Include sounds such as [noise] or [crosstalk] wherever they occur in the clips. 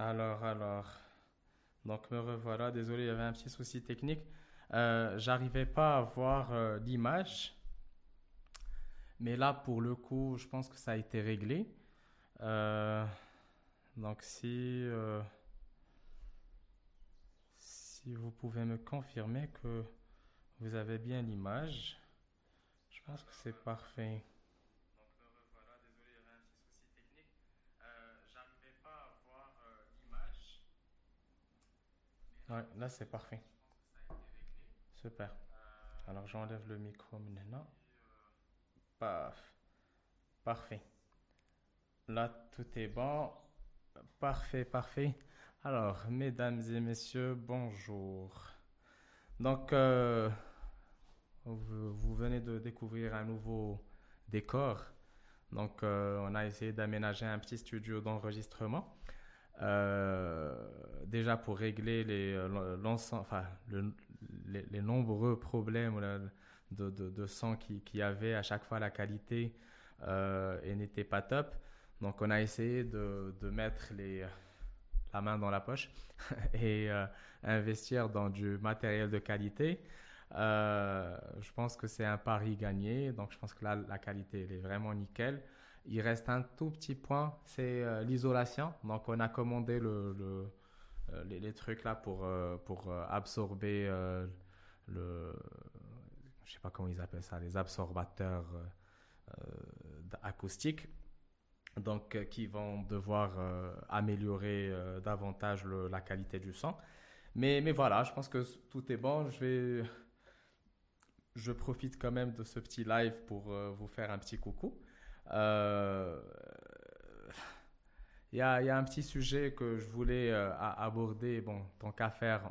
Alors, alors. Donc, me revoilà. Désolé, il y avait un petit souci technique. Euh, J'arrivais pas à voir euh, l'image. Mais là, pour le coup, je pense que ça a été réglé. Euh, donc, euh, si vous pouvez me confirmer que vous avez bien l'image, je pense que c'est parfait. Donc, me revoilà. Désolé, il y avait un petit souci technique. Euh, J'arrivais pas à voir euh, l'image. Ouais, là, c'est parfait. Super. Alors, j'enlève le micro maintenant. Paf. Parfait. Là, tout est bon. Parfait, parfait. Alors, mesdames et messieurs, bonjour. Donc, euh, vous, venez de découvrir un nouveau décor. Donc, euh, on a essayé d'aménager un petit studio d'enregistrement. Euh, déjà pour régler les, euh, nombreux problèmes de, qu'il qui avait à chaque fois, la qualité euh, et n'était pas top. Donc, on a essayé de, mettre la main dans la poche [laughs] et investir dans du matériel de qualité. Je pense que c'est un pari gagné. Donc, je pense que là, la qualité, elle est vraiment nickel. Il reste un tout petit point, c'est euh, l'isolation. Donc, on a commandé euh, les, trucs là pour, euh, pour absorber le. Je sais pas comment ils appellent ça, les absorbateurs acoustiques. Donc, qui vont devoir améliorer davantage la qualité du son. Mais, mais voilà, je pense que tout est bon. Je vais. Je profite quand même de ce petit live pour vous faire un petit coucou. Euh, Il y a, il y a un petit sujet que je voulais euh, aborder. Bon, tant qu'à faire,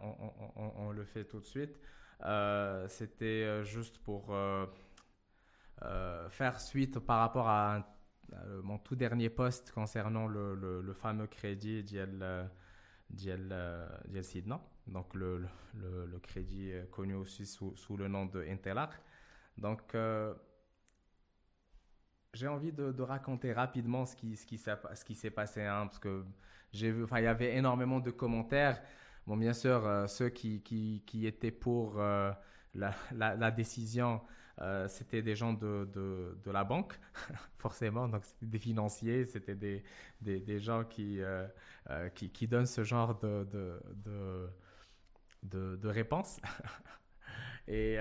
on, le fait tout de suite. Euh, C'était euh, juste pour euh, euh, faire suite par rapport à euh, mon tout dernier post concernant le, le- le fameux crédit d'Yel euh, euh, Sidna. donc le, crédit euh, connu aussi sous, sous le nom de Intelar. Donc, euh, j'ai envie de, raconter rapidement ce qui, s'est, passé, hein, parce que j'ai vu, enfin, il y avait énormément de commentaires. Bon, bien sûr, euh, ceux qui, étaient pour euh, la, décision, euh, c'était des gens de, la banque, [laughs] forcément. Donc, c'était des financiers, c'était des, gens qui, euh, qui, donnent ce genre de, de, et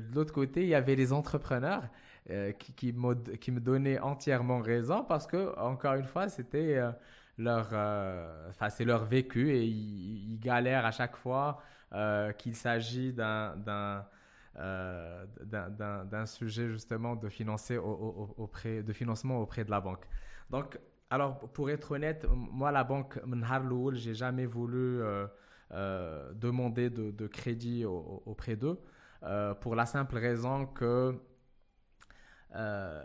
de l'autre côté, il y avait les entrepreneurs euh, qui, me donnaient entièrement raison parce que, encore une fois, c'était euh, leur, euh, enfin, c'est leur vécu et ils, galèrent à chaque fois qu'il s'agit d'un, d'un, sujet justement de, financer au- au- au- auprès, de financement auprès de la banque. Donc, alors, pour être honnête, moi, la banque, Mnhar Loul, j'ai jamais voulu demander de, crédit au- au- auprès d'eux pour la simple raison que euh,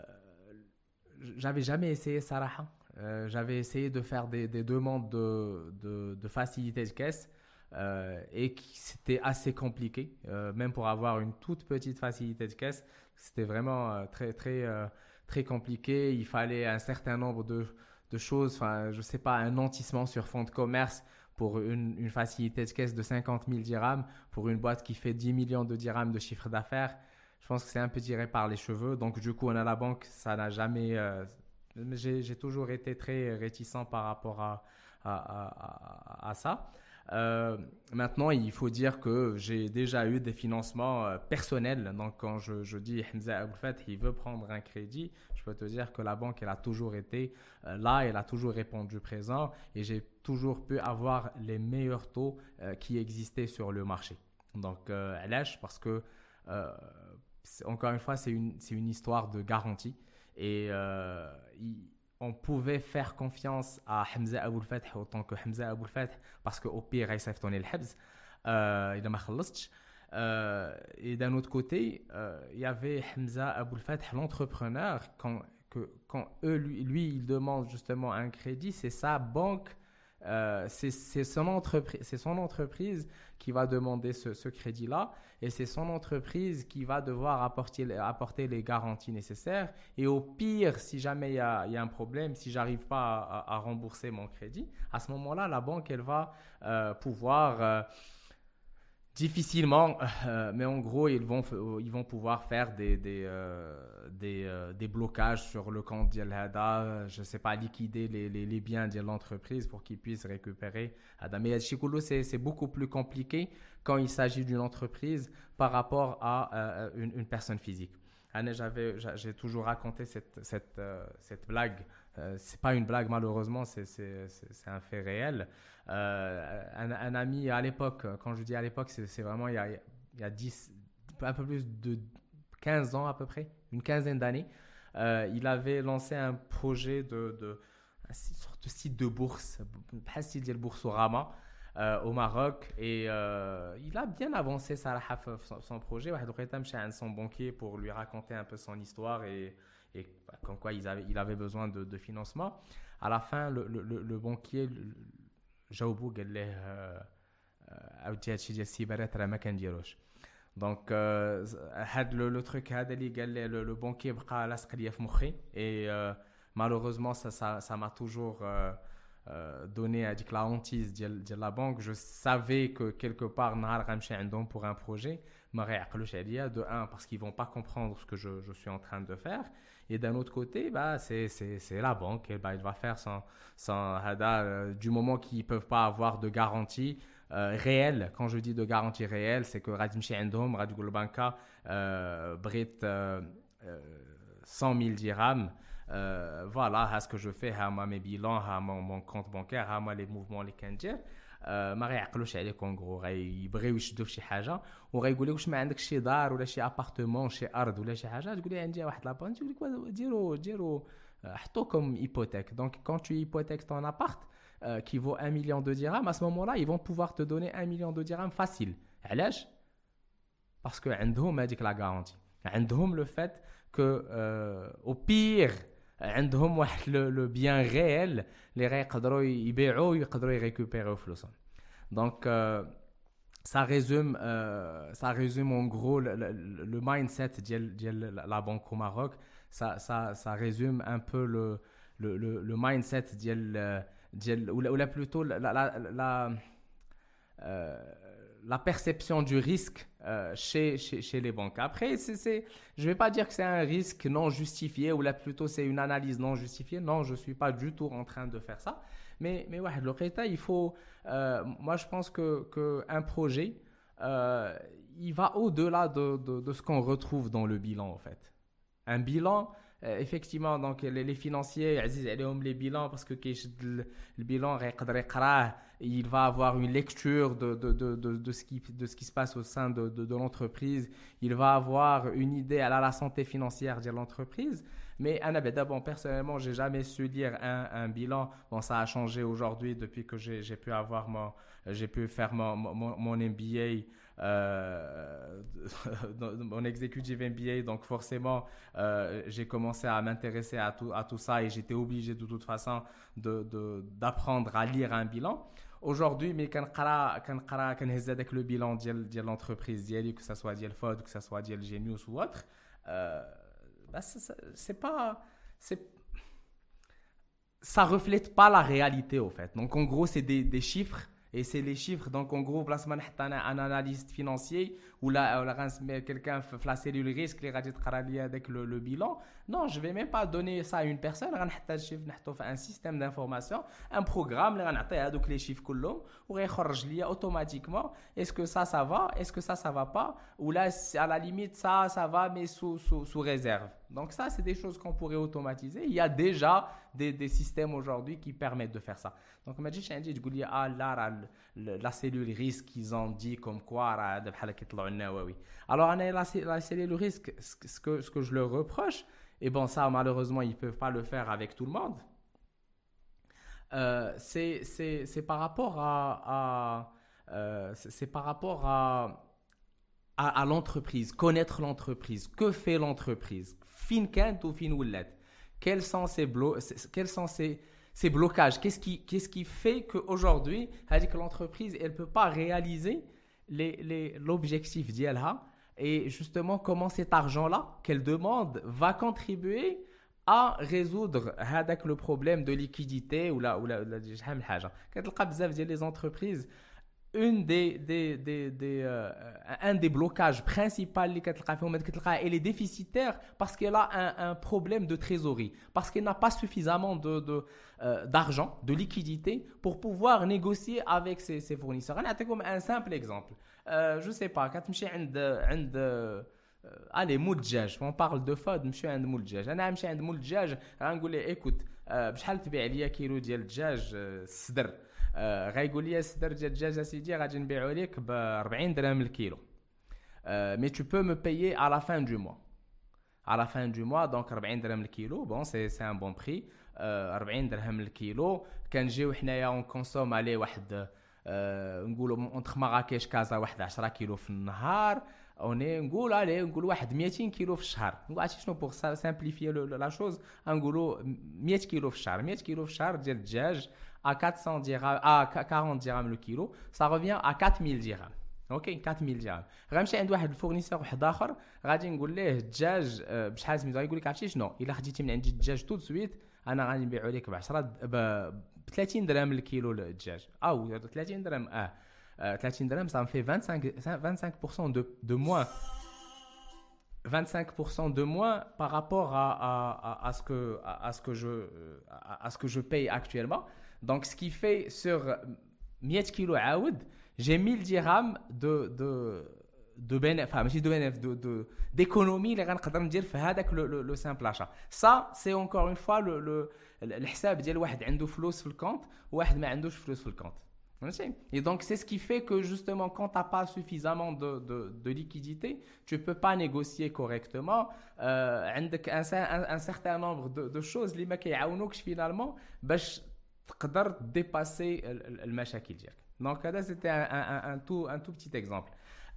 j'avais jamais essayé Saraha. Euh, j'avais essayé de faire des, des demandes de, facilité de caisse euh, et c'était assez compliqué, même pour avoir une toute petite facilité de caisse. C'était vraiment très, très, très compliqué. Il fallait un certain nombre de, de choses, enfin, je sais pas, un nantissement sur fonds de commerce pour une, une facilité de caisse de 50 000 dirhams pour une boîte qui fait 10 millions de dirhams de chiffre d'affaires. Je pense que c'est un peu tiré par les cheveux. Donc, du coup, on a la banque, ça n'a jamais. euh, j'ai toujours été très réticent par rapport à, à, à- ça. Euh, maintenant, il faut dire que j'ai déjà eu des financements euh, personnels. Donc, quand je, je dis Hamza Aboulfet, il veut prendre un crédit, je peux te dire que la banque, elle a toujours été là, elle a toujours répondu présent et j'ai toujours pu avoir les meilleurs taux qui existaient sur le marché. Donc, euh, parce que, encore une fois, c'est une, une, histoire de garantie. Et euh, on pouvait faire confiance à Hamza Aboul Fath autant que Hamza Aboul Fath parce qu'au pire, il s'est tourné le Habs. Euh, il a marqué euh, et d'un autre côté, il y avait Hamza Aboul Fath, l'entrepreneur, quand, que, quand eux, lui, lui, il demande justement un crédit, c'est sa banque euh, c'est son, entreprise, son entreprise qui va demander ce, crédit-là et c'est son entreprise qui va devoir apporter, apporter les garanties nécessaires. Et au pire, si jamais il y a, un problème, si j'arrive pas à, rembourser mon crédit, à ce moment-là, la banque, elle va euh, pouvoir... Euh, Difficilement, euh, mais en gros, ils vont, ils vont pouvoir faire des, des, euh, des, euh, des, blocages sur le compte d'Yalhada, je ne sais pas, liquider les, biens de l'entreprise pour qu'ils puissent récupérer. Mais c'est beaucoup plus compliqué quand il s'agit d'une entreprise par rapport à une, une, personne physique. J'ai toujours raconté cette, cette, cette blague euh, c'est pas une blague, malheureusement, c'est un fait réel. Euh, un, ami à l'époque, quand je dis à l'époque, c'est vraiment il y, a, il y a 10, un peu plus de 15 ans à peu près, une quinzaine d'années. Euh, il avait lancé un projet de, de sorte de site de bourse, pas style de Boursorama, euh, au Maroc et euh, il a bien avancé Salah son, son projet. son banquier pour lui raconter un peu son histoire et, et comme quoi il avait, il avait besoin de, de, financement. À la fin, le, le, le, le banquier, Jaoubou, euh, euh, donc euh, le, le, truc le, le banquier et euh, malheureusement ça m'a ça, ça toujours euh, euh, donné à la hantise de la banque, je savais que quelque part, pour un projet, de un, parce qu'ils ne vont pas comprendre ce que je, suis en train de faire. Et d'un autre côté, bah, c'est, c'est, c'est la banque. Bah, elle va faire sans, sans euh, du moment qu'ils ne peuvent pas avoir de garantie euh, réelle. Quand je dis de garantie réelle, c'est que Radimchi Endom, Radugul Banka, Brit 100 000 dirhams. voilà ce que je fais, mes bilans, mon, mon compte bancaire, les mouvements, les kandirs. ما غيعقلوش عليك اون غيبغيو يشدوا في شي حاجه وغيقول لك واش ما عندك شي دار ولا شي ابارتمون شي ارض ولا شي حاجه تقول لي عندي واحد لابان تقول لك ديروا ديروا حطوا كوم hypothèque donc quand tu hypothèques ton appart euh, qui vaut 1 million de dirhams à ce moment-là ils vont pouvoir te donner 1 million de dirhams facile علاش parce que عندهم هذيك la garantie عندهم le fait que euh, au pire عندهم واحد لو بيان ريال اللي غيقدروا يبيعوا ويقدروا يريكوبيريو فلوسهم دونك ça résume euh, ça résume en gros le, le, le mindset ديال ديال la banque au Maroc ça ça ça résume un peu le le le, le mindset ديال ديال ou la plutôt la la, la euh, la perception du risque euh, chez, chez, les banques. Après, c'est, je ne vais pas dire que c'est un risque non justifié ou là plutôt c'est une analyse non justifiée. Non, je ne suis pas du tout en train de faire ça. Mais, mais ouais, le résultat, il faut. Euh, moi, je pense qu'un que projet, euh, il va au-delà de, de, ce qu'on retrouve dans le bilan, en fait. Un bilan, effectivement, donc les, les financiers, les bilans parce que le bilan, il va avoir une lecture de, de, de, de, ce, qui, de ce qui se passe au sein de, de, l'entreprise. Il va avoir une idée à la, santé financière de l'entreprise. Mais bon, personnellement, j'ai jamais su lire un, un, bilan. Bon, ça a changé aujourd'hui depuis que j'ai pu avoir mon, j'ai pu faire mon, mon, mon MBA euh, [laughs] mon executive MBA, donc forcément, euh, j'ai commencé à m'intéresser à tout, à tout ça et j'étais obligé de toute façon d'apprendre de, à lire un bilan. Aujourd'hui, mais quand avec le bilan de l'entreprise, que ce soit de FOD, que ce soit de Genius ou autre, euh, bah, c'est pas. Ça reflète pas la réalité, au fait. Donc, en gros, c'est des, chiffres et c'est les chiffres. Donc, en gros, place un analyste financier ou là, quelqu'un fait la cellule risque, les avec le, le bilan. Non, je vais même pas donner ça à une personne. un système d'information, un programme, donc les chiffres كلهم وغيخرج automatiquement est-ce que ça ça va, est-ce que ça ça va pas ou là à la limite ça ça va mais sous, sous, sous réserve. Donc ça c'est des choses qu'on pourrait automatiser. Il y a déjà des, des systèmes aujourd'hui qui permettent de faire ça. Donc ما تجيش عندي تقول لي ah là la cellule risque ils ont dit comme quoi راه بحال كيطلعوا النووي. Alors la, la cellule risque ce que ce que je leur reproche et bon, ça, malheureusement, ils ne peuvent pas le faire avec tout le monde. Euh, c'est par rapport à, euh, c'est par rapport à, à, l'entreprise, connaître l'entreprise. Que fait l'entreprise? Fin ou fin Quels sont ses quels sont ses, ces blocages? Qu'est-ce qui, qu'est-ce qui fait qu'aujourd'hui, que l'entreprise, elle peut pas réaliser l'objectif les, d'ILHA et justement comment cet argent-là qu'elle demande va contribuer à résoudre le problème de liquidité ou la ou la, les entreprises une des, des, des, des euh, un des blocages principaux elle est déficitaire parce qu'elle a un, un, problème de trésorerie, parce qu'elle n'a pas suffisamment de, de, euh, d'argent, de liquidité pour pouvoir négocier avec ses, ses fournisseurs. Je vais un simple exemple. Ne sais pas, quand tu عند allez moule djaj on parle de fod نمشي عند moule djaj أنا نمشي عند moule djaj غنقول ليه écoute بشحال تبيع ليا كيلو ديال الدجاج الصدر غايقول لي الصدر ديال الدجاج اسيدي غادي نبيعو لك ب 40 درهم الكيلو مي تو بو مو بايي على فان دو موا على لا فان دو موا دونك 40 درهم الكيلو بون سي سي ان بون بري 40 درهم الكيلو كنجيو حنايا اون كونسوم عليه واحد آه نقولوا اونتخ مراكش كازا واحد 10 كيلو في النهار أوني نقول عليه نقول واحد 200 كيلو في الشهر. نقول عرفتي شنو بوغ سامبليفي لا شوز نقولوا 100 كيلو في الشهر. 100 كيلو في الشهر ديال الدجاج à 400 dirhams, à 40 dirhams le kilo, ça revient à 4000 dirhams. أوكي 4000 درهم غنمشي عند واحد الفورنيسور واحد آخر غادي نقول ليه الدجاج بشحال سميتو غيقول لك عرفتي شنو؟ إلا خديتي من عندي الدجاج تو سويت أنا غادي نبيعو لك ب 10 ب 30 درهم الكيلو الدجاج او 30 درهم اه 30 درهم ça me fait 25 25% de de moins 25% de moins par rapport à, à, à, ce que à, ce que je à, ce que je paye actuellement donc, ce qui fait sur 100 kg عاود, j'ai 1000 dirhams de de de bénéfice, enfin, de bénéfice, de, de, d'économie اللي غنقدر ندير في هذاك لو لو سامبل اكشا سا سي اونكور اون فوا لو لو الحساب ديال واحد عنده فلوس في الكونت وواحد ما عندوش فلوس في الكونت Et donc, c'est ce qui fait que justement, quand tu n'as pas suffisamment de, de, de liquidité, tu ne peux pas négocier correctement. Euh, un, un, un certain nombre de, de choses, les mecs, finalement, باش تقدر ديباسي المشاكل ديالك دونك هذا سيتي ان تو ان تو بتيت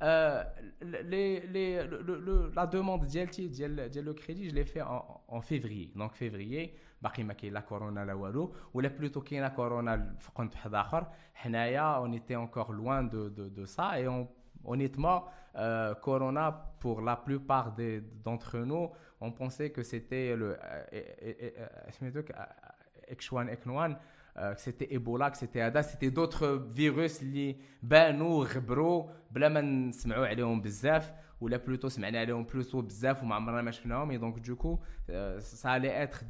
اكزومبل les, les, le, le, la demande ديالتي ديال ديال لو كريدي je l'ai fait en, en février donc février باقي ما كاين لا كورونا لا والو ولا بلوتو كاينه كورونا في قنت واحد اخر حنايا اون ايتي انكور لوان دو دو دو سا اي اون honnêtement euh, corona pour la plupart des d'entre nous on pensait que c'était le H1N1 euh, que c'était Ebola, que c'était Ada, c'était d'autres virus اللي بانوا غبروا بلا ما نسمعوا عليهم بزاف ولا بلوتو سمعنا عليهم بلوتو بزاف وما عمرنا ما شفناهم euh, ça allait être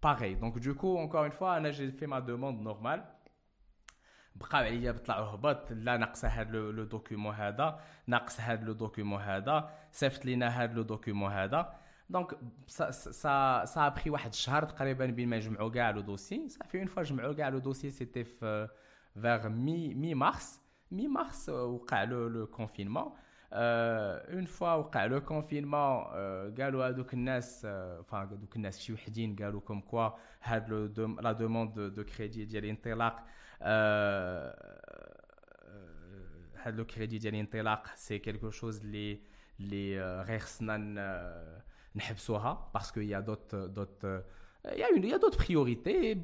pareil. Donc du coup encore une fois أنا j'ai fait ma demande normale. بقاو عليا بطلعوا هبط لا ناقص هذا لو دوكيومون هذا ناقص هذا لو دوكيومون هذا صيفط لينا هذا لو دوكيومون هذا دونك سا سا سا بري واحد الشهر تقريبا بين ما يجمعوا كاع لو دوسي صافي اون فوا جمعوا كاع لو دوسي سيتي في فيغ مي مي مارس مي مارس وقع لو لو كونفينمون اون فوا وقع لو كونفينمون قالوا هذوك الناس enfin هذوك الناس شي وحدين قالوا كوم كوا هاد لو لا دوموند دو كريدي ديال الانطلاق هاد لو كريدي ديال الانطلاق سي كيلكو شوز اللي اللي غير خصنا parce qu'il y a d'autres d'autres il y a il y a d'autres priorités.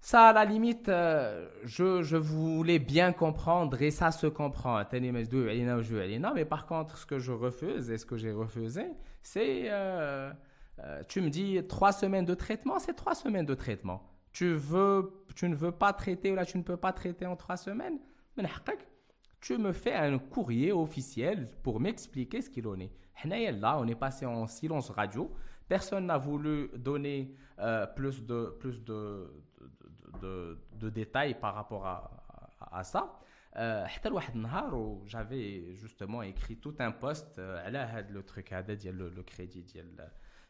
Ça à la limite euh, je, je voulais bien comprendre et ça se comprend. Mais par contre ce que je refuse et ce que j'ai refusé c'est euh, euh, tu me dis trois semaines de traitement c'est trois semaines de traitement. Tu veux tu ne veux pas traiter ou là tu ne peux pas traiter en trois semaines? tu me fais un courrier officiel pour m'expliquer ce qu'il en est. Là, on est passé en silence radio. Personne n'a voulu donner euh, plus, de, plus de, de, détails par rapport à, à, ça. Euh, J'avais justement écrit tout un post euh, le truc, le, le crédit, le,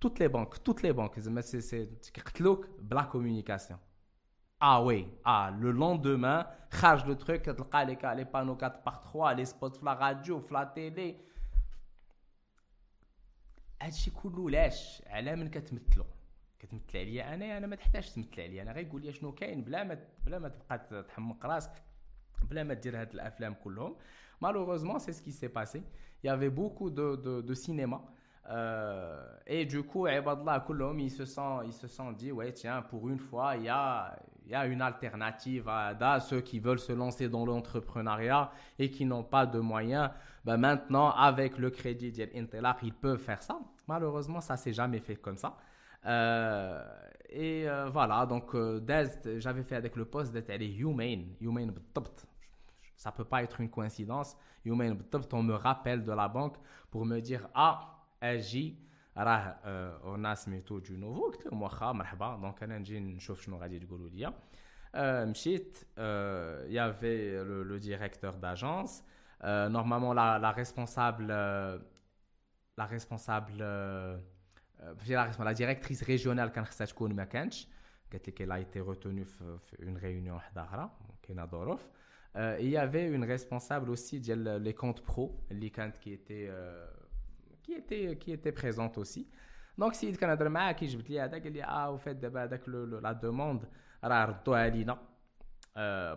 toutes les banques toutes les banques زعما سي سي كيقتلوك بلا كومونيكاسيون Ah oui, ah, le lendemain, charge le truc, les, les panneaux 4 par 3 les spots la radio, la télé. هادشي كله لاش على من كتمثلو كتمثل عليا انا انا ما تحتاجش تمثل عليا انا غير قول لي شنو كاين بلا ما بلا ما تبقى تحمق راسك بلا ما دير هاد الافلام كلهم malheureusement c'est ce qui s'est passé il y avait beaucoup de, de, de cinéma euh, et du coup, ils se sont, ils se sont dit, ouais, tiens, pour une fois, il y a, il y a une alternative à, ceux qui veulent se lancer dans l'entrepreneuriat et qui n'ont pas de moyens. Ben maintenant, avec le crédit d'Intelak, ils peuvent faire ça. Malheureusement, ça s'est jamais fait comme ça. Euh, et euh, voilà, donc j'avais fait avec le poste d'être humane, humane ça peut pas être une coïncidence. Humane on me rappelle de la banque pour me dire ah اجي راه انا سميتو دو نوفو قلت لهم واخا مرحبا دونك انا نجي نشوف شنو غادي تقولوا لي مشيت يافي لو ديريكتور داجونس نورمالمون لا لا ريسبونسابل لا ريسبونسابل في لا ديريكتريس ريجيونال كان خصها تكون ما كانش قالت لي كيلا ايتي روتوني في اون ريونيون وحده اخرى كاينه ظروف il y avait une responsable aussi ديال لي كونت برو اللي كانت كي était qui était, qui était présente aussi. Donc, si كان هضر معاه كي جبت لي هذا قال لي اه وفات دابا هذاك لا دوموند راه ردوها لينا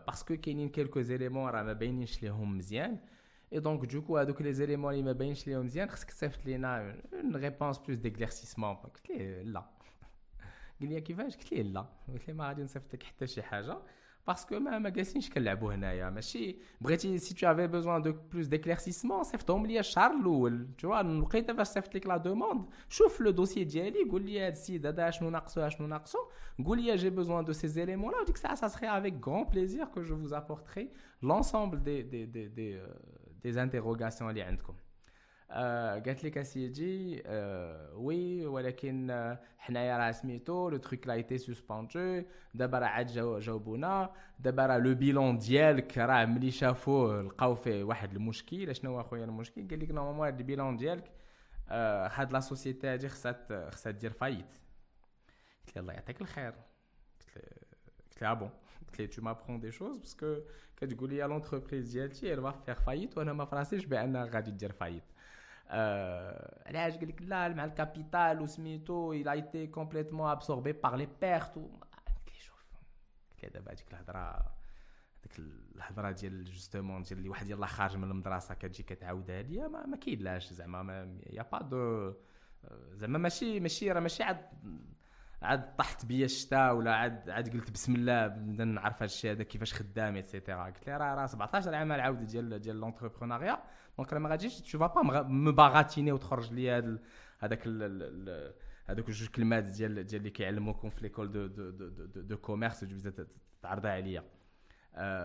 باسكو كاينين كيلكو زيليمون راه ما باينينش ليهم مزيان اي دونك دوكو هذوك لي زيليمون اللي ما باينش ليهم مزيان خصك تصيفط لينا اون ريبونس بلوس ديكليرسيسمون قلت ليه لا [laughs] قال لي كيفاش قلت ليه لا قلت ليه ما غادي نصيفط لك حتى شي حاجه parce que ما ما جالسينش كنلعبوا هنايا ماشي بغيتي سي تو افي بوزوان دو بلوس ديكليرسيسمون صيفطهم لي الشهر الاول تو لقيت فاش صيفط لك لا دوموند شوف لو دوسي ديالي قول لي هذا السيد هذا شنو ناقصو شنو ناقصو قول لي جي بوزوان دو سي زيليمون لا وديك الساعه سا سخي افيك غران بليزير كو جو فوز ابورتري لونسومبل دي دي دي دي دي انتيروغاسيون اللي عندكم قالت لك أسيدي وي ولكن حنايا راه سميتو لو تروك لا ايتي سسبوندو دابا راه عاد جاوبونا. دابا راه لو بيلون ديالك راه ملي شافوه لقاو فيه واحد المشكل. شنو هو أخويا المشكل؟ قال لك نورمالمون هاد البيلون ديالك هاد لا سوسيتي هادي خصها خصها دير فايت. قلت له الله يعطيك الخير. قلت له بون قلت له تو مابخون دي شوز باسكو كتقول لي لونتربريز ديالتي elle va faire faillite. وأنا ما فراسيش بانها غادي دير فايت علاش قال لك لا مع الكابيتال وسميتو absorbé par les pertes. قلت لي شوف قلت لي دابا هذيك الهضره ديك الهضره ديال جوستومون ديال اللي واحد يلاه خارج من المدرسة كتجي كتعاودها ليا ما, ما كاينلاش زعما يا با دو زعما ماشي ماشي راه ماشي عاد عاد طحت بيا الشتاء ولا عاد عاد قلت بسم الله نبدا نعرف هذا الشيء هذا كيفاش خدام ايتترا قلت لي راه راه 17 عام العوده ديال ديال لونتربرونيا دونك ما غاديش تو با مو باغاتيني وتخرج لي هذا هذاك هذوك جوج كلمات ديال ديال اللي كيعلموكم في ليكول دو دو دو دو, دو كوميرس تبدا تعرضها عليا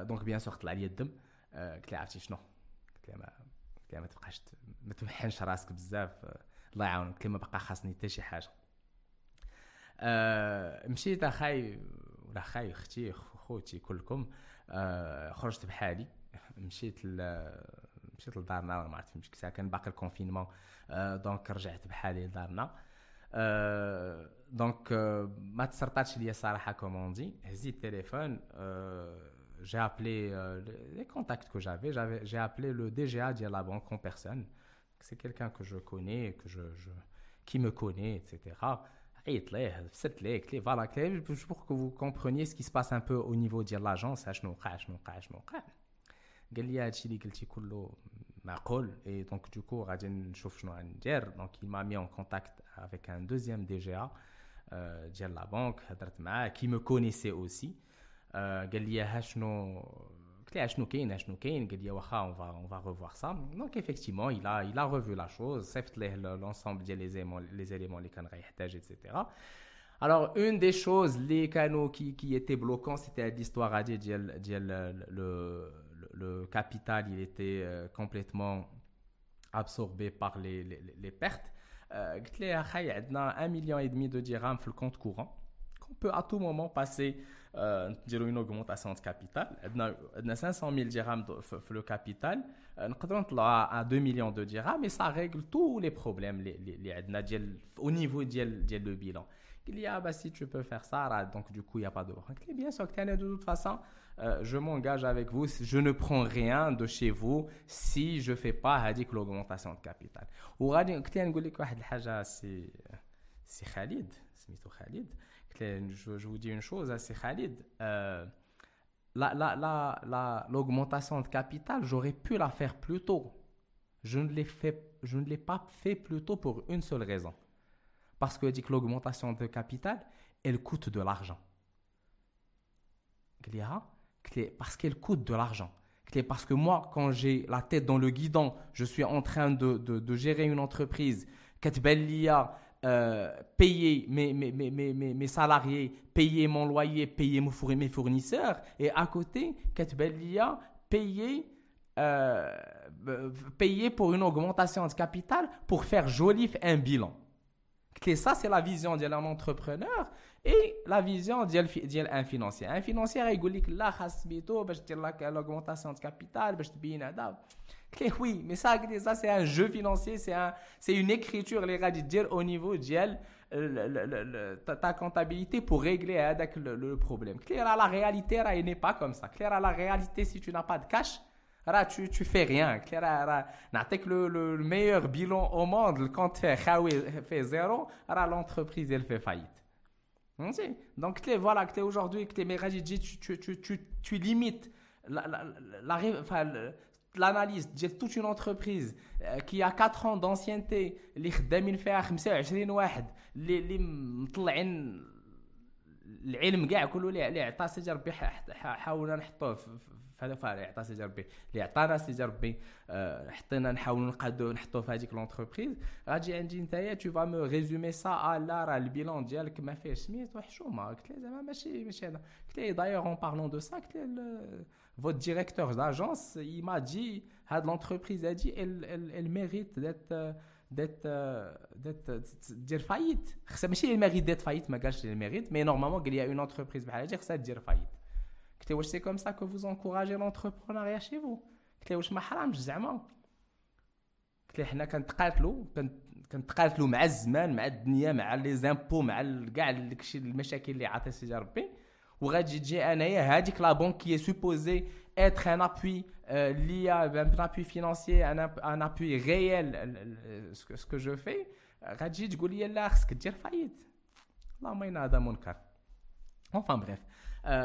دونك بيان سور طلع لي الدم قلت لي عرفتي شنو قلت لي ما قلت لي ما تبقاش ما تمحنش راسك بزاف الله يعاونك قلت لي ما بقى خاصني حتى شي حاجة آه مشيت اخاي ولا خاي أختي خوتي كلكم آه خرجت بحالي مشيت مشيت لدارنا ما عرفت فين مشيت كان باقي الكونفينمون آه دونك رجعت بحالي لدارنا آه دونك آه ما تسرطاتش ليا صراحه كوموندي هزيت التليفون آه j'ai appelé euh, les contacts que j'avais, j'avais j'ai appelé le DGA de la banque en personne. C'est quelqu'un que je connais, que je, je, qui me connaît, etc. عيط ليه فسرت ليه قلت ليه فوالا قلت ليه بور كو فو كومبرونيي سكي سباس قال لي هادشي اللي قلتي كله معقول اي دونك دوكو غادي نشوف شنو غندير دونك il m'a mis en contact avec un deuxième DGA ديال لا بنك هضرت معاه كي مو كونيسي اوسي قال لي ها شنو قلت له شنو كاين شنو كاين قال لي واخا اون فا اون فا ريفوار سا دونك ايفيكتيمون il a il a revu la chose صيفط ليه لونسومبل ديال لي زيمون لي زيليمون اللي كان غيحتاج ايتترا Alors, une des choses, les canaux qui, qui étaient bloquants, c'était l'histoire à dire, le, le capital il était euh, complètement absorbé par les, pertes. Euh, il y a 1,5 million et demi de dirhams sur le compte courant qu'on peut à tout moment passer euh, une augmentation de capital. On a 500 000 dirhams sur le capital. Euh, On peut à 2 millions de dirhams et ça règle tous les problèmes au niveau du bilan il y a, bah, si tu peux faire ça, donc du coup, il n'y a pas de Et bien sûr que de toute façon, euh, je m'engage avec vous, je ne prends rien de chez vous si je ne fais pas l'augmentation de capital. Ou c'est Khalid, Khalid. Je, je vous dis une chose, hein, c'est Khalid. Euh, L'augmentation la, la, de capital, j'aurais pu la faire plus tôt. Je ne l'ai pas fait plus tôt pour une seule raison. Parce que dit que l'augmentation de capital, elle coûte de l'argent. Parce qu'elle coûte de l'argent. Parce que moi, quand j'ai la tête dans le guidon, je suis en train de, gérer une entreprise, euh, payer mes, mes, mes, mes, salariés, payer mon loyer, payer mes fournisseurs, et à côté, Ketbelia, payer, euh, payer pour une augmentation de capital pour faire joli un bilan. Et ça, c'est la vision d'un entrepreneur et la vision d'un financier. Un financier, il dit là, l'augmentation de capital, oui, mais ça, ça c'est un jeu financier, c'est un, une écriture les dire au niveau de euh, ta, comptabilité pour régler hein, le, le, problème. Claire, la réalité, elle n'est pas comme ça. Claire, la réalité, si tu n'as pas de cash, tu, tu fais rien. Claire, le, le, meilleur bilan au monde, quand tu fais zéro, l'entreprise, elle fait faillite. Donc, voilà, aujourd'hui, tu, tu, tu, tu, tu limites la, la, la, l'analyse de toute une entreprise euh, qui a 4 ans d'ancienneté اللي خدامين فيها 25 واحد اللي اللي مطلعين العلم كاع كله اللي عطى سيدي ربي حاولنا نحطوه فاعطى سيدي ربي اللي عطانا سيدي ربي حطينا نحاولوا نقادو نحطوه في هذيك لونتربريز غاتجي عندي نتايا تو فا مو ريزومي سا لا راه البيلون ديالك ما فيهش سميت وحشومه قلت له زعما ماشي ماشي هذا. قلت له دايوغ اون بارلون دو سا قلت له فوت ديريكتور داجونس اي ما دي هاد لونتربريز هادي ال ميريت دات دات دات دير فايت خصها ماشي الميريت دات فايت ما قالش الميريت مي نورمالمون قال لي اون اونتربريز بحال هادي خصها دير فايت C'est comme ça que vous encouragez l'entrepreneuriat chez vous. واش ما حرامش زعما قلت له حنا كنتقاتلوا كنتقاتلوا مع الزمان مع الدنيا مع لي زامبو مع كاع داكشي المشاكل اللي عطى سيدي ربي la banque qui est supposée être un appui euh, lié à un appui financier, un, un appui réel, euh, ce, que, ce que je fais, غادي تقول لي لا خصك دير فايت اللهم ان هذا منكر enfin bref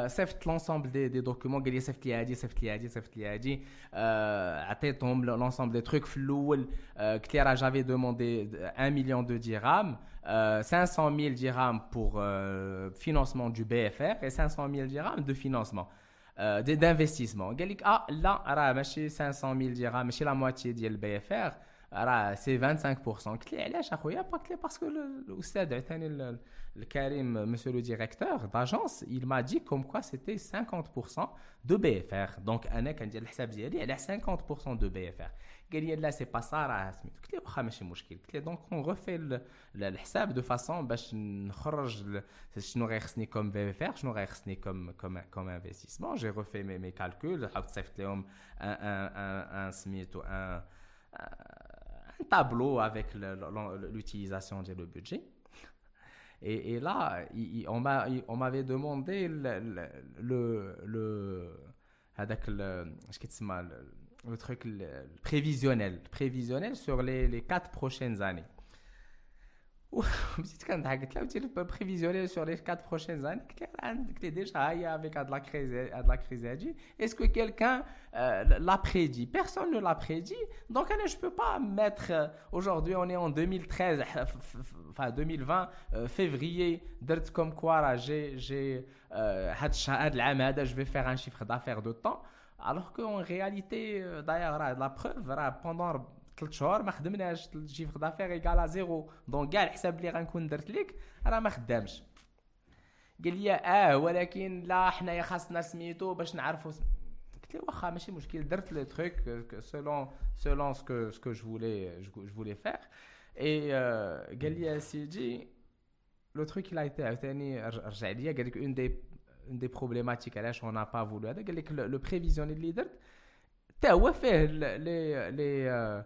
صيفط l'ensemble des, des documents قال لي صيفط لي هادي صيفط لي هادي صيفط لي هادي عطيتهم l'ensemble des trucs في الاول قلت لي راه j'avais demandé 1 million de dirhams 500 euh, 000 dirhams pour euh, financement du BFR et 500 000 dirhams de financement euh, d'investissement. Ah, là, 500 000 dirhams, c'est la moitié du BFR, c'est 25%. Parce que le, le, le Karim, monsieur le directeur d'agence, il m'a dit comme quoi c'était 50% de BFR. Donc, un a 50% de BFR. قال لي لا سي با سا راه سميتو قلت له واخا ماشي مشكل قلت له دونك اون غوفي الحساب دو فاسون باش نخرج شنو غيخصني كوم في فير شنو غيخصني كوم كوم كوم انفستيسمون جي غوفي مي مي كالكول حاولت صيفط لهم ان ان ان سميتو ان un [laughs] tableau avec l'utilisation du budget. Et, et là, il, on m'avait demandé le, le, le, le, le truc prévisionnel, prévisionnel sur les, les quatre prochaines années. [laughs] بديت كنضحك قلت له le prévisionnel sur les quatre prochaines années قلت له déjà avec la crise la crise est-ce que quelqu'un euh, l'a prédit personne ne l'a prédit donc je peux pas mettre euh, aujourd'hui on est en 2013 enfin 2020 euh, février درت comme quoi j'ai j'ai je vais faire un chiffre d'affaires de temps alors qu'en réalité d'ailleurs la preuve pendant 3 شهور ما خدمناش الشيفر دافير ايكال ا زيرو دونك كاع الحساب اللي غنكون درت لك راه ما خدامش قال لي اه ولكن لا حنايا خاصنا سميتو باش نعرفوا قلت له واخا ماشي مشكل درت لو تروك سولون سولون سكو سكو جو فولي جو فولي فير اي قال لي سيدي لو تروك اللي عاوتاني رجع ليا قال لك اون دي une des problématiques علاش on n'a pas voulu هذا قال لك le prévisionnel اللي درت حتى هو فيه لي لي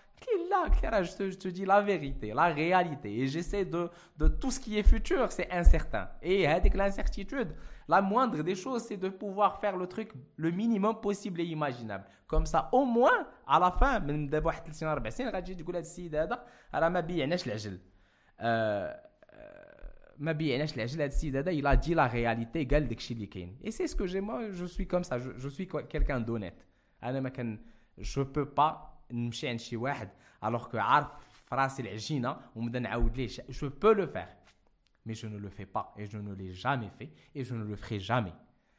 là, je te, je te, dis la vérité, la réalité. Et j'essaie de, de tout ce qui est futur, c'est incertain. Et avec l'incertitude, la moindre des choses, c'est de pouvoir faire le truc le minimum possible et imaginable. Comme ça, au moins, à la fin, من دابا واحد 30 40 سنين غتجي تقول هذا السيد هذا راه ما بيعناش العجل. ما بيعناش العجل هذا السيد هذا il a dit la réalité قال داكشي اللي كاين. Et c'est ce que j'ai moi, je suis comme ça, je, je suis quelqu'un d'honnête. انا ما كان je peux pas نمشي عند شي واحد الوغ كو عارف في راسي العجينه ونبدا نعاود ليه جو بو لو فير مي جو نو لو في با اي جو نو لي جامي في اي جو نو لو فري جامي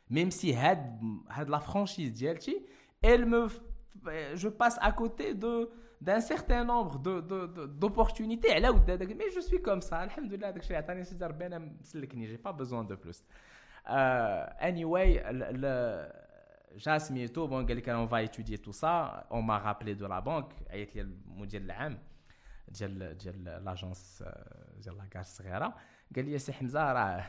ميم سي هاد هاد لا فرانشيز ديالتي elle me je passe à côté de d'un certain nombre de d'opportunités على ود هذاك مي جو سوي كوم سا الحمد لله داك الشيء عطاني سيدي ربي انا مسلكني جي با بوزون دو بلوس اني واي جا سميتو بون قال لك اون فا ايتودي تو سا اون ما رابلي دو لا بانك عيط لي المدير العام ديال ديال لاجونس ديال لاكار الصغيره [laughs] قال لي سي حمزه راه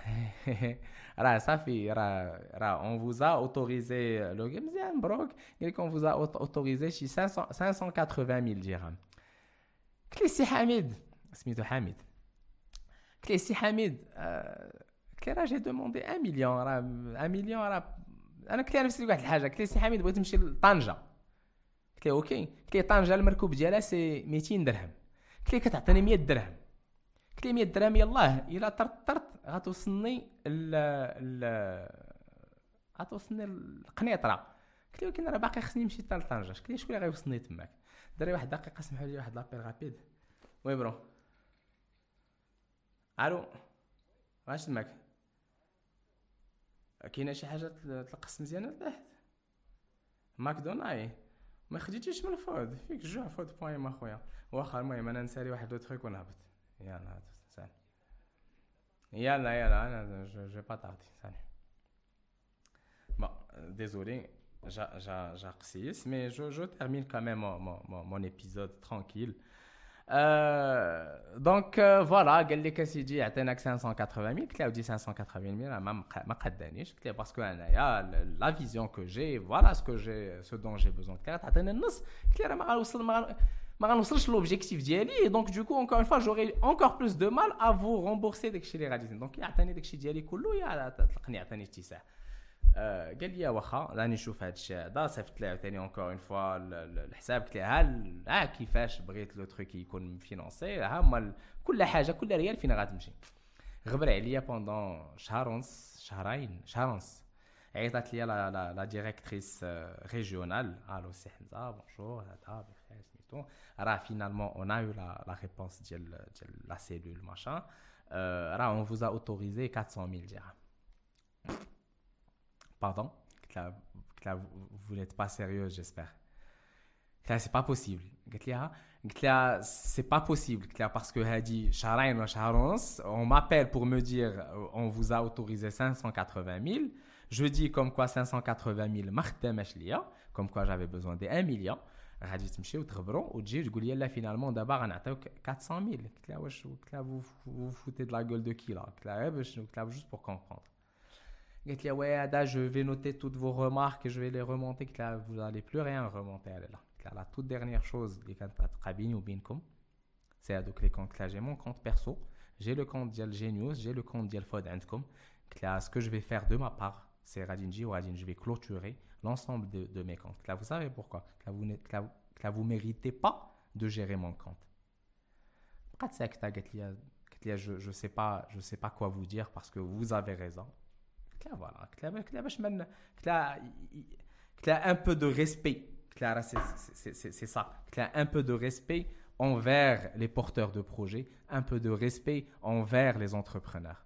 راه صافي راه راه اون فوزا اوتوريزي لو مزيان مبروك قال لك اون فوزا اوتوريزي شي 580000 درهم قلت لي سي حميد سميتو حميد قلت لي سي حميد قلت لي راه جي دوموندي 1 مليون راه 1 مليون راه أنا قلت له نفسي واحد الحاجة قلت له سي حميد بغيت نمشي لطنجة. قلت له أوكي. قلت له طنجة المركوب ديالها سي 200 درهم. قلت له كتعطيني 100 درهم. قلت له 100 درهم يلاه إلا طرت طرت غتوصلني ال ال غتوصلني القنيطرة. قلت له ولكن راه باقي خصني نمشي حتى لطنجة. قلت له شكون اللي غيوصلني تماك؟ دري واحد الدقيقه سمحوا لي واحد لابيل رابيد وي برو ألو. واش تماك؟ كاينة شي حاجة تلقص مزيانه لتحت ماكدوناي ما خديتيش من الفود. فيك جوع فود بوين اخويا. واخا المهم أنا نسالي واحد لو تخيك ونهبط يلا سال يلا يلا أنا جو با تاردي سالي bon désolé j'ai قسيس mais je, je termine quand même mon, mon, mon épisode tranquille دونك فوالا قال لك اسيدي عطيناك 580 000 قلت له ودي 580 000 ما ما قدانيش قلت له باسكو انايا لا فيزيون كو جي فوالا سكو جي سو دون جي بوزون قلت له تعطيني النص قلت له راه ما غنوصل ما غنوصلش لوبجيكتيف ديالي دونك دوكو اونكور اون فوا جوغي اونكور بلوس دو مال ا فو رومبورسي داكشي اللي غادي دونك يعطيني داكشي ديالي كله يا تلقني عطاني اتساع آه، قال لي واخا راني نشوف هذا الشيء هذا صيفط لي عاوتاني اونكور اون فوا الحساب قلت له ها ها كيفاش بغيت لو تروك يكون فينونسي ها هما كل حاجه كل ريال فين غتمشي غبر عليا بوندون شهر ونص شهرين شهر ونص عيطات لي لا لا, لا ديريكتريس ريجيونال الو سي حمزه بونجور هذا بخير سميتو راه فينالمون اون ا يو لا لا ريبونس ديال ديال لا سيلول ماشان راه اون فوزا اوتوريزي 400000 درهم Pardon vous n'êtes pas sérieux, j'espère. c'est pas possible. c'est pas possible. Parce que Hadi, on m'appelle pour me dire euh, on vous a autorisé 580 000. Je dis comme quoi 580 000 comme quoi j'avais besoin de 1 million. غادي تمشي وتخبروا وتجي تقول لي لا فينالمون دابا غنعطيوك 400 000 قلت لها واش قلت لها vous foutez de la gueule de qui là قلت لها باش قلت لها pour comprendre je vais noter toutes vos remarques et je vais les remonter. Vous n'allez plus rien remonter. La toute dernière chose, c'est donc les comptes. J'ai mon compte perso, j'ai le compte Dial Genius, j'ai le compte Fodentcom. Ce que je vais faire de ma part, c'est Radinji ou Radin, je vais clôturer l'ensemble de, mes comptes. Là, vous savez pourquoi? Là, vous ne méritez pas de gérer mon compte. Je ne sais, pas, je sais pas quoi vous dire parce que vous avez raison voilà. Un peu de respect. C'est ça. Un peu de respect envers les porteurs de projets un peu de respect envers les entrepreneurs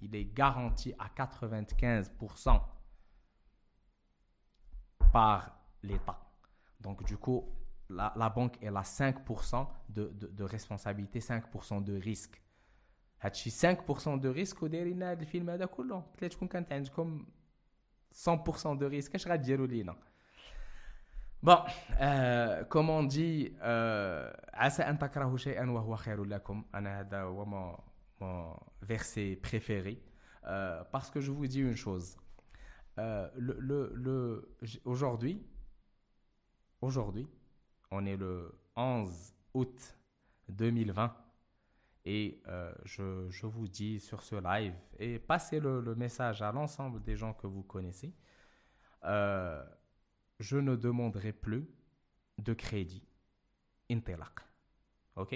il est garanti à 95% par l'État. Donc, du coup, la, la, banque, elle a 5% de, de, de, responsabilité, 5% de risque. 5% de risque ودايرين هذا الفيلم هذا كله peut-être تكون كانت عندكم 100% de risque اش غديروا لينا Bon, euh, comme on dit, عسى أن تكرهوا شيئا وهو خير لكم. أنا هذا هو verset préféré, euh, parce que je vous dis une chose. Euh, le, le, le aujourd'hui, aujourd'hui, on est le 11 août 2020 et euh, je, je, vous dis sur ce live et passez le, le message à l'ensemble des gens que vous connaissez. Je ne demanderai plus de crédit Intelak. OK?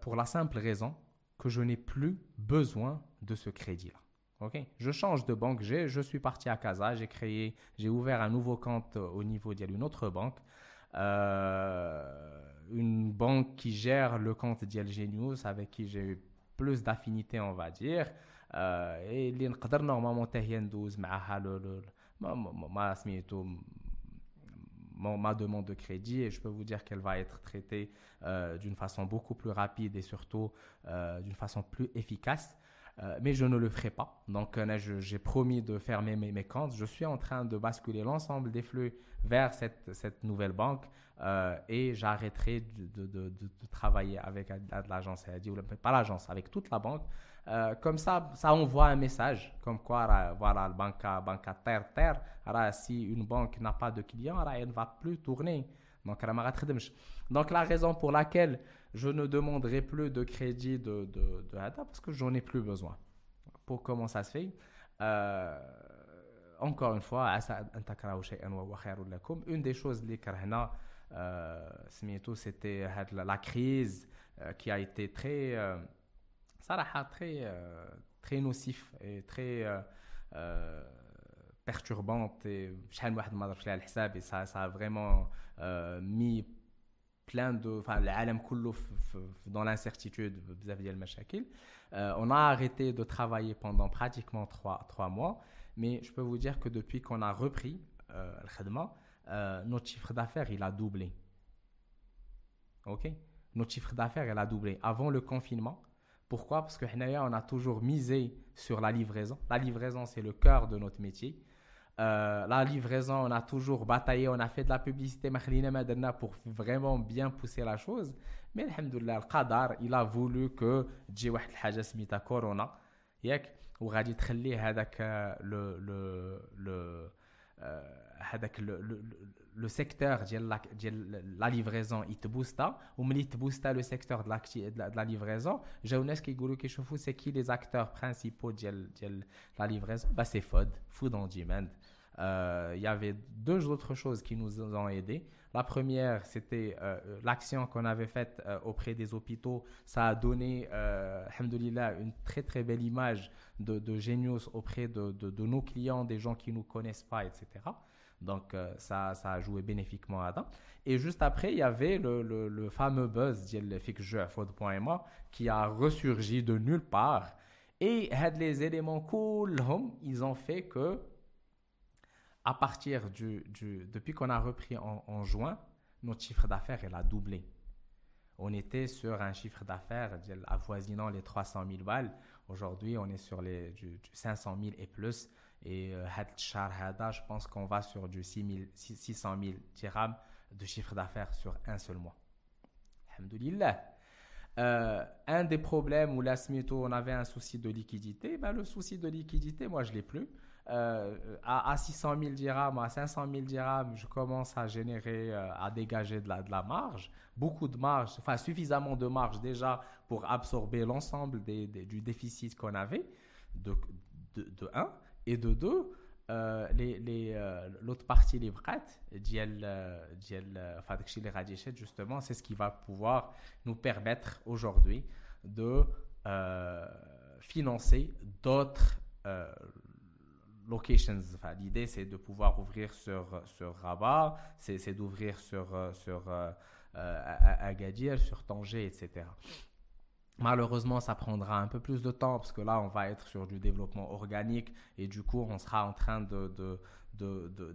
Pour la simple raison que je n'ai plus besoin de ce crédit-là. Okay? Je change de banque, je suis parti à Casa, j'ai créé, j'ai ouvert un nouveau compte euh, au niveau d'une autre banque. Euh, une banque qui gère le compte d'Yel Genius avec qui j'ai eu plus d'affinité, on va dire. Euh, et les normalement, 12 le, le, ma demande de crédit et je peux vous dire qu'elle va être traitée euh, d'une façon beaucoup plus rapide et surtout euh, d'une façon plus efficace. Euh, mais je ne le ferai pas. Donc, j'ai promis de fermer mes, comptes. Je suis en train de basculer l'ensemble des flux vers cette, nouvelle banque et j'arrêterai de, de, de, de, travailler avec l'agence, pas l'agence, avec toute la banque euh, comme ça, ça envoie un message comme quoi, voilà, le banque, banque terre, terre, si une banque n'a pas de clients, elle ne va plus tourner. Donc, la raison pour laquelle je ne demanderai plus de crédit de, de, de parce que j'en ai plus besoin. Pour comment ça se fait euh, Encore une fois, une des choses euh, c'était la crise euh, qui a été très, euh, très, euh, très nocif et très perturbante et شحال واحد ما ضربش لها الحساب et ça ça a vraiment mis plein de enfin العالم كله dans l'incertitude بزاف ديال المشاكل on a arrêté de travailler pendant pratiquement trois, trois mois mais je peux vous dire que depuis qu'on a repris الخدمه notre chiffre d'affaires il a doublé ok notre chiffre d'affaires il a doublé avant le confinement pourquoi Parce que on a toujours misé sur la livraison. La livraison, c'est le cœur de notre métier. Euh, la livraison, on a toujours bataillé, on a fait de la publicité pour vraiment bien pousser la chose. Mais alhamdoulilah, le qadar, il a voulu que تجي واحد الحاجه سميتها كورونا ياك وغادي تخلي هذاك le le le هذاك le secteur de la livraison il te booste ou il te booste le secteur de la, de la, livraison j'ai une qui que je fous c'est qui les acteurs principaux de, la livraison bah, c'est Euh, il y avait deux autres choses qui nous ont aidés la première, c'était euh, l'action qu'on avait faite euh, auprès des hôpitaux. Ça a donné, euh, une très très belle image de, de auprès de, nos clients, des gens qui ne nous connaissent pas, etc. Donc, ça, ça a joué bénéfiquement à ça. Et juste après, il y avait le, le, le fameux buzz de qui a ressurgi de nulle part. Et les éléments cool, ils ont fait que, à partir du, depuis qu'on a repris en, juin, notre chiffre d'affaires a doublé. On était sur un chiffre d'affaires avoisinant les 300 000 balles. Aujourd'hui, on est sur les, du, du 500 000 et plus. Et euh, je pense qu'on va sur du 600 000 dirhams de chiffre d'affaires sur un seul mois. Alhamdulillah. Euh, un des problèmes où la SMITO, on avait un souci de liquidité, ben le souci de liquidité, moi, je ne l'ai plus. Euh, à, à, 600 000 dirhams, à 500 000 dirhams, je commence à générer, euh, à dégager de la, de la marge, beaucoup de marge, enfin suffisamment de marge déjà pour absorber l'ensemble du déficit qu'on avait, de, de, de 1, et de 2, euh, les, les, euh, l'autre partie les prête diel diel justement c'est ce qui va pouvoir nous permettre aujourd'hui de euh, financer d'autres locations enfin, l'idée c'est de pouvoir ouvrir sur sur Rabat c'est, d'ouvrir sur sur Agadir sur Tanger etc Malheureusement, ça prendra un peu plus de temps parce que là, on va être sur du développement organique et du coup, on sera en train de,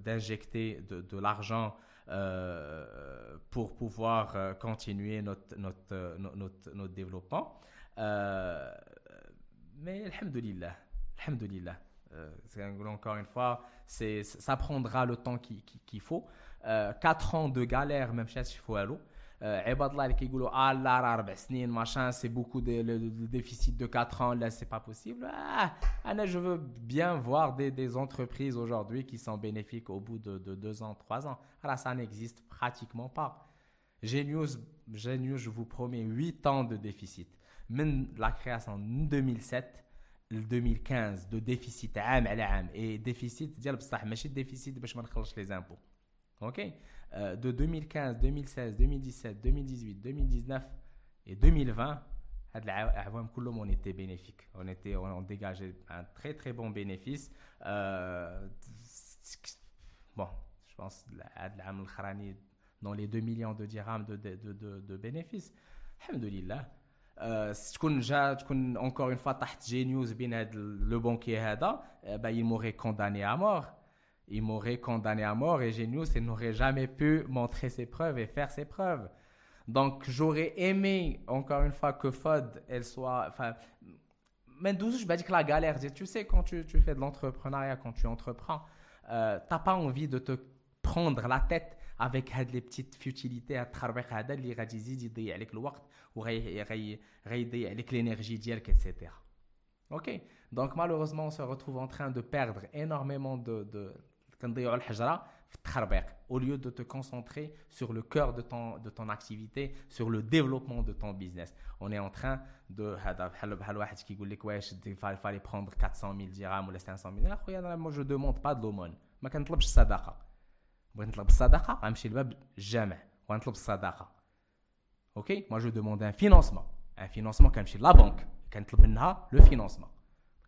d'injecter de, de, l'argent euh, pour pouvoir euh, continuer notre, notre, euh, notre, notre développement. Euh, mais, alhamdulillah, alhamdulillah. Euh, encore une fois, c'est, ça prendra le temps qu'il faut. Euh, 4 ans de galère, même chez Chifualo. Ebadla, euh, qui ah, machin, c'est beaucoup de, déficit de 4 ans, là, c'est pas possible. Ah, ah je veux bien voir des, entreprises aujourd'hui qui sont bénéfiques au bout de 2 ans, 3 ans. Alors, ça n'existe pratiquement pas. Genius, Genius, je vous promets 8 ans de déficit. Même la création en 2007, 2015 de déficit عام على عام et déficit ديال بصح ماشي déficit باش ما نخلصش les impôts ok euh, de 2015, 2016, 2017, 2018, 2019 et 2020, on était bénéfique. On, était, on dégageait un très très bon bénéfice. Euh, bon, je pense dans les 2 millions de dirhams de, de, de, de bénéfices. Alhamdulillah. Euh, تكون جا تكون encore une fois تحت Genius بين le banquier هذا bah, il m'aurait condamné à mort il m'aurait condamné à mort et Genius n'aurait jamais pu montrer ses preuves et faire ses preuves. Donc j'aurais aimé, encore une fois, que FOD, elle soit... Enfin, mais d'où je vais dire que la galère, tu sais, quand tu, tu fais de l'entrepreneuriat, quand tu entreprends, euh, tu n'as pas envie de te prendre la tête avec les petites futilités à travers هذا اللي غادي يزيد يضيع عليك الوقت وغيضيع عليك l'énergie ديالك etc. OK Donc malheureusement on se retrouve en train de perdre énormément de, de au lieu de te concentrer sur le cœur de ton, de ton activité, sur le développement de ton business. On est en train de... Il fallait prendre 400 000 dirhams ou 500 000 dirhams. Moi, je ne demande pas de l'aumône. Je ne demande pas de sadaqa. Je ne demande pas de sadaqa. Je ne demande jamais. Je ne demande pas de sadaqa. Ok Moi, je demande un financement. Un financement comme chez la banque. Je demande le financement.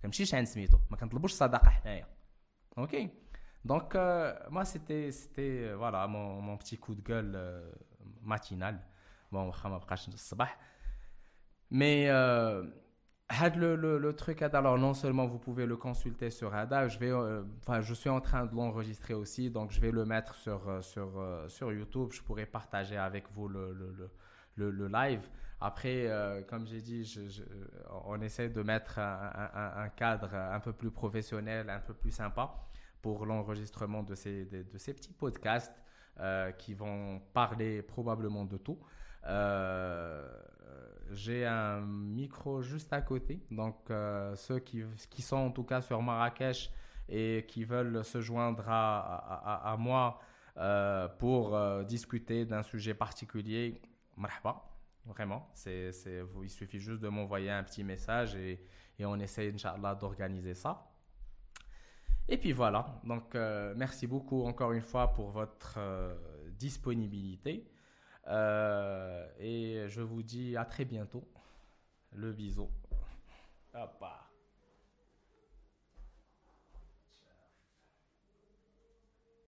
Comme chez Shane Smith. Je ne demande pas de sadaqa. Ok donc, euh, moi, euh, euh, euh, le, le, truc, alors non seulement vous pouvez le consulter sur Ada, je, vais, enfin, je suis en train de l'enregistrer aussi, donc je vais le mettre sur, sur, sur YouTube. Je pourrai partager avec vous le, le, le live. Après, comme j'ai dit, on essaie de mettre un, cadre un peu plus professionnel, un peu plus sympa pour l'enregistrement de ces, de, ces petits podcasts euh, qui vont parler probablement de tout. Euh, j'ai un micro juste à côté, donc euh, ceux qui, qui, sont en tout cas sur Marrakech et qui veulent se joindre à, à, à moi pour discuter d'un sujet particulier, marhaba, vraiment. c'est c'est il suffit juste de m'envoyer un petit message et, et on essaie, Inch'Allah, d'organiser ça. Et puis voilà, donc euh, merci beaucoup encore une fois pour votre euh, disponibilité. Euh, et je vous dis à très bientôt. Le bisou. Hop